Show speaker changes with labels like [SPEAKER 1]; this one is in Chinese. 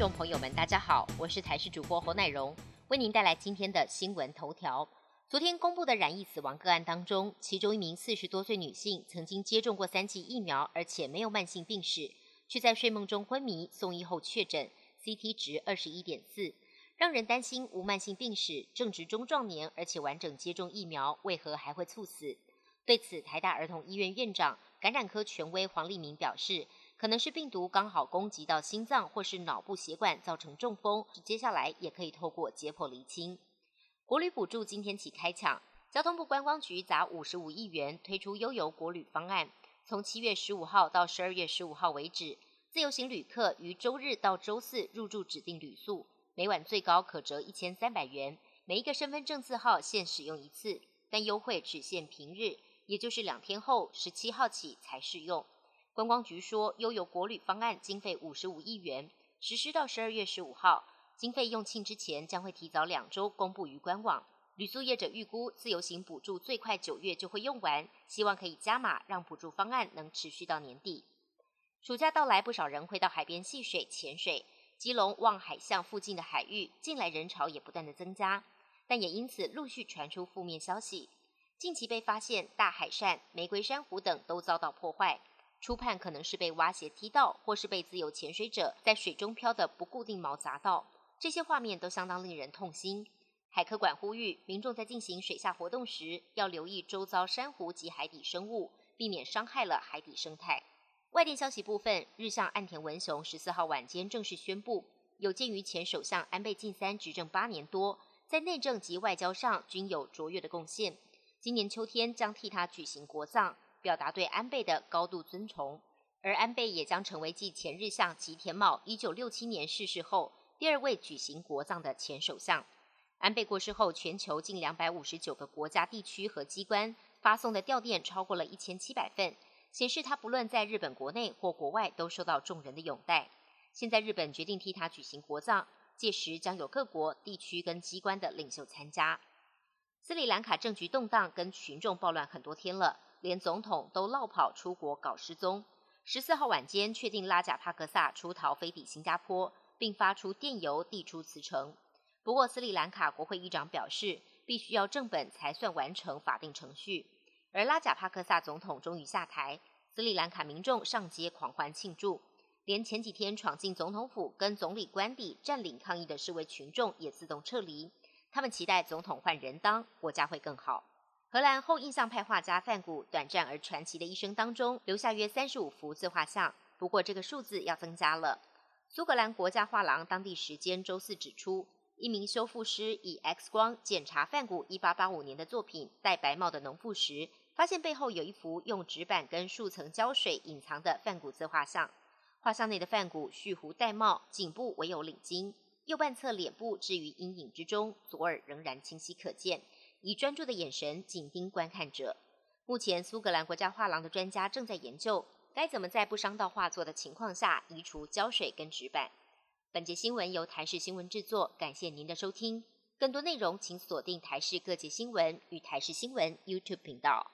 [SPEAKER 1] 众朋友们，大家好，我是台视主播侯乃荣，为您带来今天的新闻头条。昨天公布的染疫死亡个案当中，其中一名四十多岁女性曾经接种过三剂疫苗，而且没有慢性病史，却在睡梦中昏迷，送医后确诊，CT 值二十一点四，让人担心无慢性病史，正值中壮年，而且完整接种疫苗，为何还会猝死？对此，台大儿童医院院长、感染科权威黄立明表示。可能是病毒刚好攻击到心脏或是脑部血管，造成中风。接下来也可以透过解剖厘清。国旅补助今天起开抢，交通部观光局砸五十五亿元推出悠游国旅方案，从七月十五号到十二月十五号为止，自由行旅客于周日到周四入住指定旅宿，每晚最高可折一千三百元，每一个身份证字号限使用一次，但优惠只限平日，也就是两天后十七号起才适用。观光局说，悠游国旅方案经费五十五亿元，实施到十二月十五号。经费用罄之前，将会提早两周公布于官网。旅宿业者预估，自由行补助最快九月就会用完，希望可以加码，让补助方案能持续到年底。暑假到来，不少人会到海边戏水、潜水。基隆望海巷附近的海域，近来人潮也不断的增加，但也因此陆续传出负面消息。近期被发现大海扇、玫瑰珊瑚等都遭到破坏。初判可能是被蛙鞋踢到，或是被自由潜水者在水中漂的不固定锚砸到，这些画面都相当令人痛心。海科馆呼吁民众在进行水下活动时，要留意周遭珊瑚及海底生物，避免伤害了海底生态。外电消息部分，日向岸田文雄十四号晚间正式宣布，有鉴于前首相安倍晋三执政八年多，在内政及外交上均有卓越的贡献，今年秋天将替他举行国葬。表达对安倍的高度尊崇，而安倍也将成为继前日向吉田茂一九六七年逝世后第二位举行国葬的前首相。安倍过世后，全球近两百五十九个国家、地区和机关发送的吊唁超过了一千七百份，显示他不论在日本国内或国外都受到众人的拥戴。现在日本决定替他举行国葬，届时将有各国、地区跟机关的领袖参加。斯里兰卡政局动荡，跟群众暴乱很多天了。连总统都落跑出国搞失踪。十四号晚间确定拉贾帕克萨出逃飞抵新加坡，并发出电邮递出辞呈。不过斯里兰卡国会议长表示，必须要正本才算完成法定程序。而拉贾帕克萨总统终于下台，斯里兰卡民众上街狂欢庆祝，连前几天闯进总统府跟总理官邸占领抗议的示威群众也自动撤离。他们期待总统换人当，国家会更好。荷兰后印象派画家范古短暂而传奇的一生当中，留下约三十五幅自画像。不过这个数字要增加了。苏格兰国家画廊当地时间周四指出，一名修复师以 X 光检查范古一八八五年的作品《戴白帽的农妇》时，发现背后有一幅用纸板跟数层胶水隐藏的范古自画像。画像内的范古蓄胡戴帽，颈部唯有领巾，右半侧脸部置于阴影之中，左耳仍然清晰可见。以专注的眼神紧盯观看者。目前，苏格兰国家画廊的专家正在研究该怎么在不伤到画作的情况下移除胶水跟纸板。本节新闻由台视新闻制作，感谢您的收听。更多内容请锁定台视各界新闻与台视新闻 YouTube 频道。